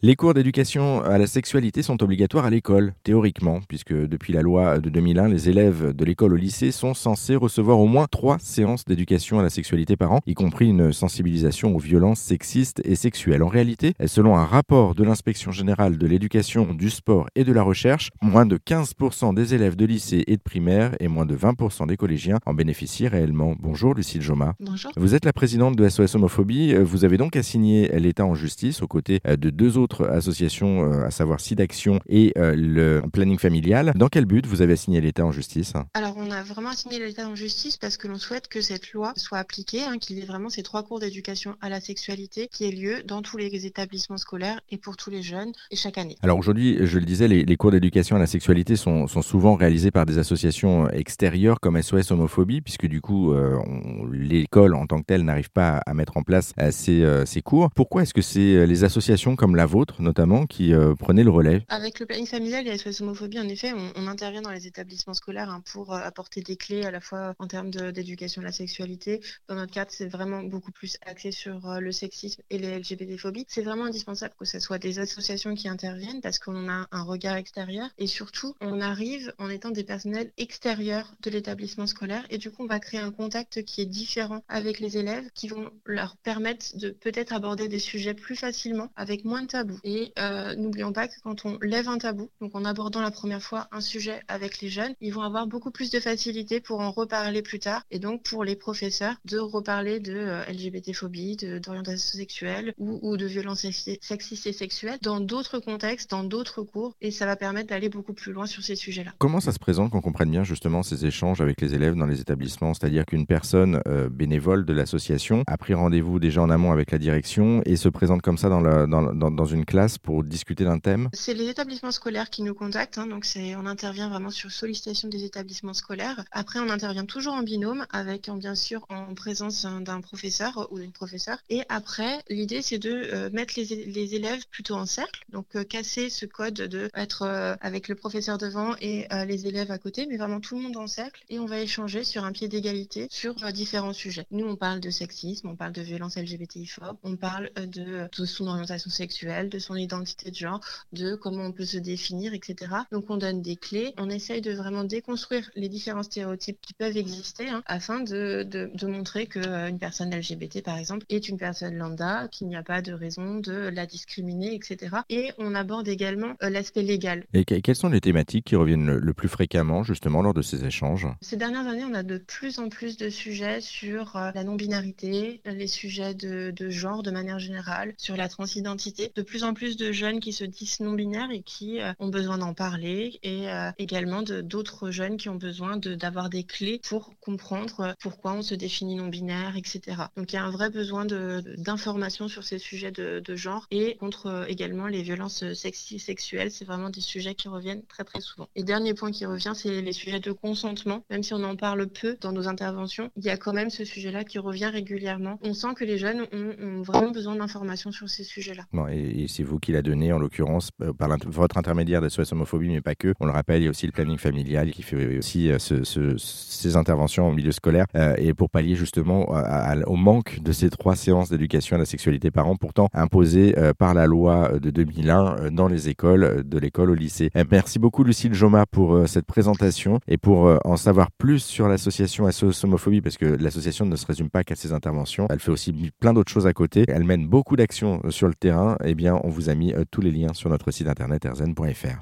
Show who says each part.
Speaker 1: Les cours d'éducation à la sexualité sont obligatoires à l'école, théoriquement, puisque depuis la loi de 2001, les élèves de l'école au lycée sont censés recevoir au moins trois séances d'éducation à la sexualité par an, y compris une sensibilisation aux violences sexistes et sexuelles. En réalité, selon un rapport de l'inspection générale de l'éducation, du sport et de la recherche, moins de 15% des élèves de lycée et de primaire et moins de 20% des collégiens en bénéficient réellement. Bonjour Lucille Joma.
Speaker 2: Bonjour.
Speaker 1: Vous êtes la présidente de SOS Homophobie. Vous avez donc assigné l'État en justice aux côtés de deux autres associations, euh, à savoir SIDAction et euh, le planning familial. Dans quel but vous avez assigné l'État en justice?
Speaker 2: Alors, on a vraiment assigné l'État en justice parce que l'on souhaite que cette loi soit appliquée, hein, qu'il y ait vraiment ces trois cours d'éducation à la sexualité qui aient lieu dans tous les établissements scolaires et pour tous les jeunes et chaque année.
Speaker 1: Alors aujourd'hui, je le disais, les, cours d'éducation à la sexualité sont, sont, souvent réalisés par des associations extérieures comme SOS Homophobie, puisque du coup, euh, l'école en tant que telle n'arrive pas à mettre en place ces, ces cours. Pourquoi est-ce que c'est les associations comme la vôtre notamment qui euh, prenaient le relais?
Speaker 2: Avec le planning familial et SOS Homophobie, en effet, on, intervient dans les établissements scolaires hein, pour euh, apporter des clés à la fois en termes d'éducation à la sexualité. Dans notre cadre, c'est vraiment beaucoup plus axé sur euh, le sexisme et les LGBT-phobies. C'est vraiment indispensable que ce soit des associations qui interviennent parce qu'on a un regard extérieur et surtout, on arrive en étant des personnels extérieurs de l'établissement scolaire et du coup, on va créer un contact qui est différent avec les élèves qui vont leur permettre de peut-être aborder des sujets plus facilement avec moins de tabous et euh, n'oublions pas que quand on lève un tabou, donc en abordant la première fois un sujet avec les jeunes, ils vont avoir beaucoup plus de facilité pour en reparler plus tard. Et donc pour les professeurs, de reparler de euh, LGBT-phobie, d'orientation sexuelle ou, ou, de violences sexistes et sexuelles dans d'autres contextes, dans d'autres cours. Et ça va permettre d'aller beaucoup plus loin sur ces sujets-là.
Speaker 1: Comment ça se présente qu'on comprenne bien justement ces échanges avec les élèves dans les établissements? C'est-à-dire qu'une personne euh, bénévole de l'association a pris rendez-vous déjà en amont avec la direction et se présente comme ça dans, la, dans, dans, dans une classe pour discuter d'un thème?
Speaker 2: C'est les établissements scolaires qui nous contactent, hein, donc c'est on intervient vraiment sur sollicitation des établissements scolaires. Après, on intervient toujours en binôme avec, bien sûr, en présence d'un professeur ou d'une professeure. Et après, l'idée c'est de euh, mettre les, élèves plutôt en cercle, donc euh, casser ce code de être euh, avec le professeur devant et les élèves à côté, mais vraiment tout le monde en cercle. Et on va échanger sur un pied d'égalité sur différents sujets. Nous, on parle de sexisme, on parle de violence LGBTI-phobe, on parle de, de son orientation sexuelle de son identité de genre, de comment on peut se définir, etc. Donc on donne des clés, on essaye de vraiment déconstruire les différents stéréotypes qui peuvent exister hein, afin de, de, montrer qu'une euh, personne LGBT, par exemple, est une personne lambda, qu'il n'y a pas de raison de la discriminer, etc. Et on aborde également euh, l'aspect légal.
Speaker 1: Et quelles sont les thématiques qui reviennent le, plus fréquemment justement lors de ces échanges?
Speaker 2: Ces dernières années, on a de plus en plus de sujets sur euh, la non-binarité, les sujets de, de genre de manière générale, sur la transidentité. De plus en plus de jeunes qui se disent non-binaires et qui euh, ont besoin d'en parler et également d'autres jeunes qui ont besoin d'avoir des clés pour comprendre euh, pourquoi on se définit non-binaire, etc. Donc il y a un vrai besoin d'informations sur ces sujets de, genre et contre également les violences sexy sexuelles. C'est vraiment des sujets qui reviennent très très souvent. Et dernier point qui revient, c'est les sujets de consentement. Même si on en parle peu dans nos interventions, il y a quand même ce sujet-là qui revient régulièrement. On sent que les jeunes ont, vraiment besoin d'informations sur ces sujets-là.
Speaker 1: Bon, et c'est vous qui l'a donné, en l'occurrence, euh, par votre intermédiaire de Homophobie, mais pas que. On le rappelle, il y a aussi le planning familial qui fait aussi euh, ces interventions au milieu scolaire euh, et pour pallier justement au manque de ces trois séances d'éducation à la sexualité par an, pourtant imposées par la loi de 2001 dans les écoles, de l'école au lycée. Merci beaucoup, Lucille Joma, pour cette présentation et pour en savoir plus sur l'association SOS Homophobie, parce que l'association ne se résume pas qu'à ses interventions. Elle fait aussi plein d'autres choses à côté. Elle mène beaucoup d'actions sur le terrain. Eh bien, on vous a mis euh, tous les liens sur notre site internet erzen.fr.